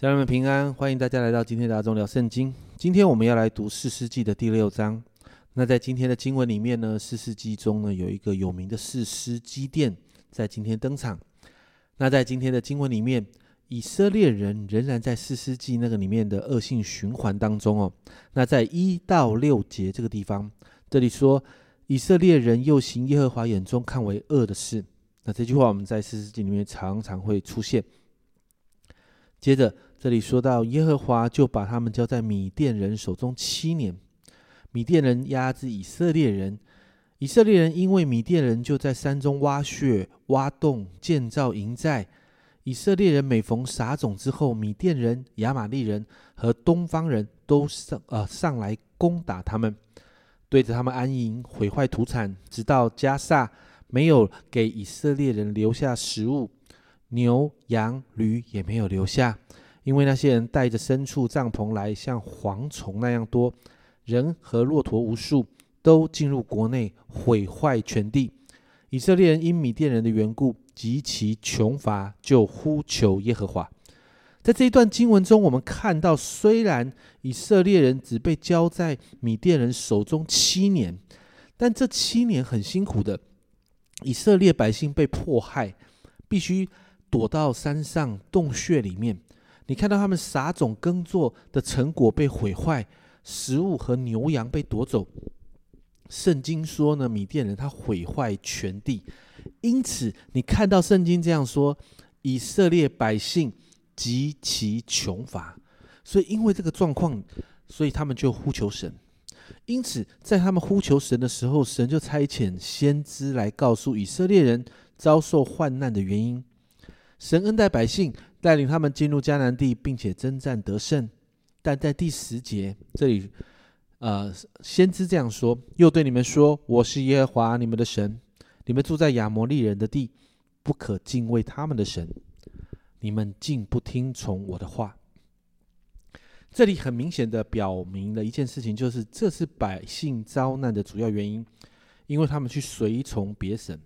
家人们平安，欢迎大家来到今天的阿忠聊圣经。今天我们要来读四世纪的第六章。那在今天的经文里面呢，四世纪中呢有一个有名的士师基甸，在今天登场。那在今天的经文里面，以色列人仍然在四世纪那个里面的恶性循环当中哦。那在一到六节这个地方，这里说以色列人又行耶和华眼中看为恶的事。那这句话我们在四世纪里面常常会出现。接着。这里说到耶和华就把他们交在米甸人手中七年，米甸人压制以色列人，以色列人因为米甸人就在山中挖穴、挖洞、建造营寨。以色列人每逢撒种之后，米甸人、亚玛利人和东方人都上呃上来攻打他们，对着他们安营，毁坏土产，直到加萨没有给以色列人留下食物，牛、羊、驴也没有留下。因为那些人带着牲畜、帐篷来，像蝗虫那样多，人和骆驼无数，都进入国内，毁坏全地。以色列人因米甸人的缘故极其穷乏，就呼求耶和华。在这一段经文中，我们看到，虽然以色列人只被交在米甸人手中七年，但这七年很辛苦的。以色列百姓被迫害，必须躲到山上洞穴里面。你看到他们撒种耕作的成果被毁坏，食物和牛羊被夺走。圣经说呢，米甸人他毁坏全地，因此你看到圣经这样说，以色列百姓极其穷乏，所以因为这个状况，所以他们就呼求神。因此在他们呼求神的时候，神就差遣先知来告诉以色列人遭受患难的原因。神恩待百姓。带领他们进入迦南地，并且征战得胜。但在第十节这里，呃，先知这样说：“又对你们说，我是耶和华你们的神。你们住在亚摩利人的地，不可敬畏他们的神。你们竟不听从我的话。”这里很明显的表明了一件事情，就是这是百姓遭难的主要原因，因为他们去随从别神。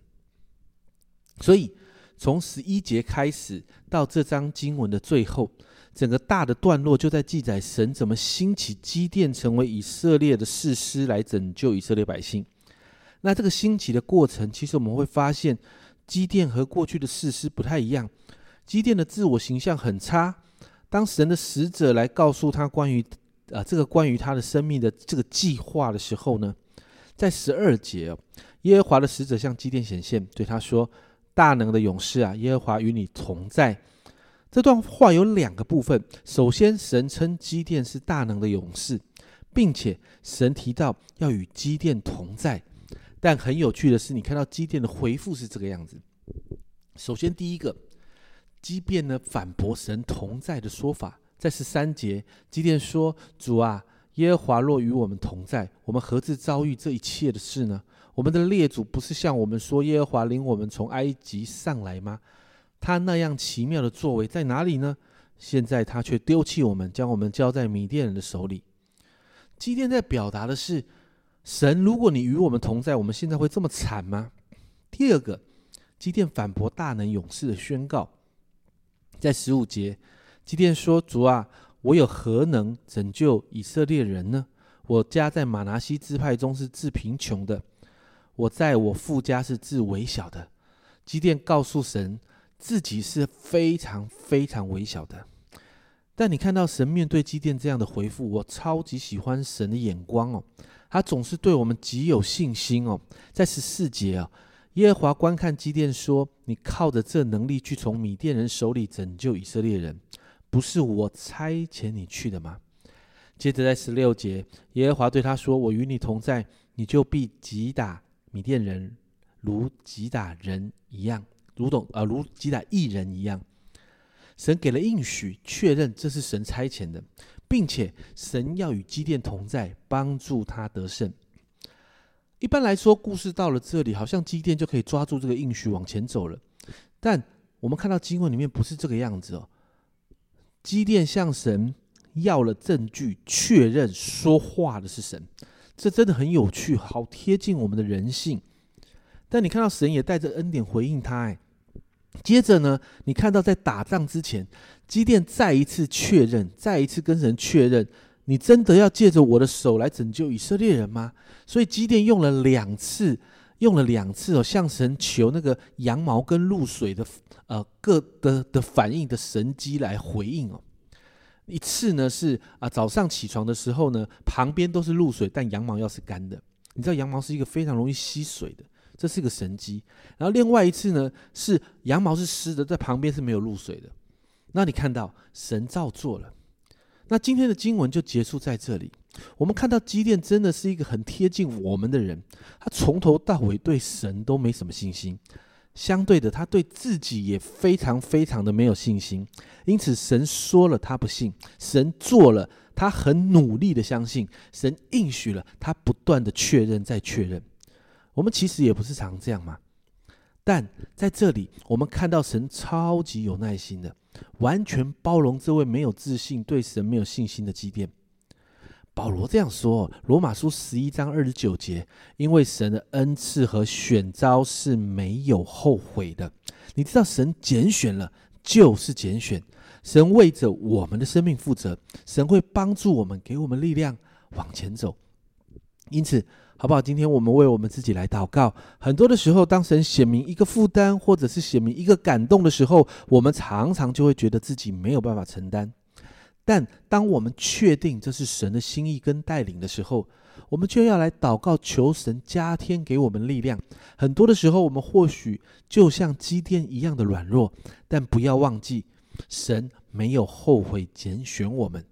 所以。从十一节开始到这章经文的最后，整个大的段落就在记载神怎么兴起基甸成为以色列的士师来拯救以色列百姓。那这个兴起的过程，其实我们会发现基甸和过去的士师不太一样。基甸的自我形象很差。当神的使者来告诉他关于啊这个关于他的生命的这个计划的时候呢，在十二节，耶和华的使者向基甸显现，对他说。大能的勇士啊，耶和华与你同在。这段话有两个部分。首先，神称基甸是大能的勇士，并且神提到要与基甸同在。但很有趣的是，你看到基甸的回复是这个样子。首先，第一个，基甸呢反驳神同在的说法，在十三节，基甸说：“主啊，耶和华若与我们同在，我们何至遭遇这一切的事呢？”我们的列祖不是向我们说耶和华领我们从埃及上来吗？他那样奇妙的作为在哪里呢？现在他却丢弃我们，将我们交在米甸人的手里。基甸在表达的是：神，如果你与我们同在，我们现在会这么惨吗？第二个，基甸反驳大能勇士的宣告，在十五节，基甸说：“主啊，我有何能拯救以色列人呢？我家在马拿西支派中是致贫穷的。”我在我父家是至微小的，基甸告诉神自己是非常非常微小的。但你看到神面对基甸这样的回复，我超级喜欢神的眼光哦，他总是对我们极有信心哦。在十四节啊，耶和华观看基甸说：“你靠着这能力去从米甸人手里拯救以色列人，不是我差遣你去的吗？”接着在十六节，耶和华对他说：“我与你同在，你就必击打。”米甸人如击打人一样，如懂啊，如击打艺人一样。神给了应许，确认这是神差遣的，并且神要与基甸同在，帮助他得胜。一般来说，故事到了这里，好像基甸就可以抓住这个应许往前走了。但我们看到经文里面不是这个样子哦。基甸向神要了证据，确认说话的是神。这真的很有趣，好贴近我们的人性。但你看到神也带着恩典回应他，哎，接着呢，你看到在打仗之前，基甸再一次确认，再一次跟神确认：你真的要借着我的手来拯救以色列人吗？所以基甸用了两次，用了两次哦，向神求那个羊毛跟露水的呃各的的反应的神机来回应哦。一次呢是啊早上起床的时候呢，旁边都是露水，但羊毛要是干的。你知道羊毛是一个非常容易吸水的，这是个神机。然后另外一次呢是羊毛是湿的，在旁边是没有露水的。那你看到神照做了。那今天的经文就结束在这里。我们看到基甸真的是一个很贴近我们的人，他从头到尾对神都没什么信心。相对的，他对自己也非常非常的没有信心。因此，神说了他不信，神做了他很努力的相信，神应许了他不断的确认再确认。我们其实也不是常这样嘛。但在这里，我们看到神超级有耐心的，完全包容这位没有自信、对神没有信心的基甸。保罗这样说：《罗马书》十一章二十九节，因为神的恩赐和选召是没有后悔的。你知道，神拣选了就是拣选，神为着我们的生命负责，神会帮助我们，给我们力量往前走。因此，好不好？今天我们为我们自己来祷告。很多的时候，当神显明一个负担，或者是显明一个感动的时候，我们常常就会觉得自己没有办法承担。但当我们确定这是神的心意跟带领的时候，我们就要来祷告，求神加添给我们力量。很多的时候，我们或许就像基甸一样的软弱，但不要忘记，神没有后悔拣选我们，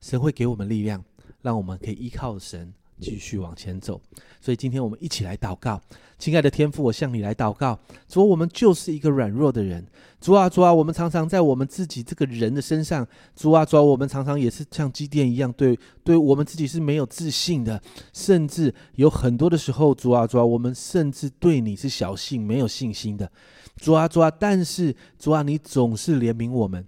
神会给我们力量，让我们可以依靠神。继续往前走，所以今天我们一起来祷告，亲爱的天父，我向你来祷告。主，我们就是一个软弱的人。主啊，主啊，我们常常在我们自己这个人的身上，主啊，主啊，我们常常也是像机电一样，对，对我们自己是没有自信的，甚至有很多的时候，主啊，主啊，我们甚至对你是小信，没有信心的。主啊，主啊，但是主啊，你总是怜悯我们。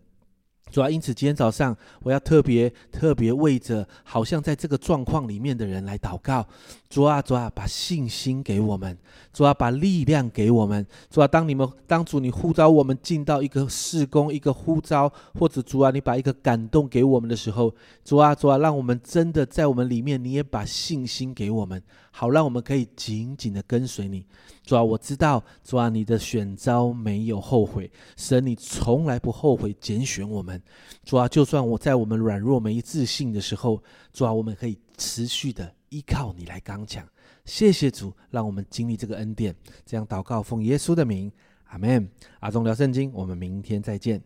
主要因此，今天早上我要特别特别为着好像在这个状况里面的人来祷告。主啊，主啊，把信心给我们；主啊，把力量给我们；主啊，当你们当主你呼召我们进到一个事工、一个呼召，或者主啊，你把一个感动给我们的时候，主啊，主啊，让我们真的在我们里面，你也把信心给我们，好让我们可以紧紧的跟随你。主啊，我知道，主啊，你的选召没有后悔，神你从来不后悔拣选我们主啊，就算我在我们软弱没自信的时候，主啊，我们可以持续的依靠你来刚强。谢谢主，让我们经历这个恩典。这样祷告，奉耶稣的名，阿门。阿忠聊圣经，我们明天再见。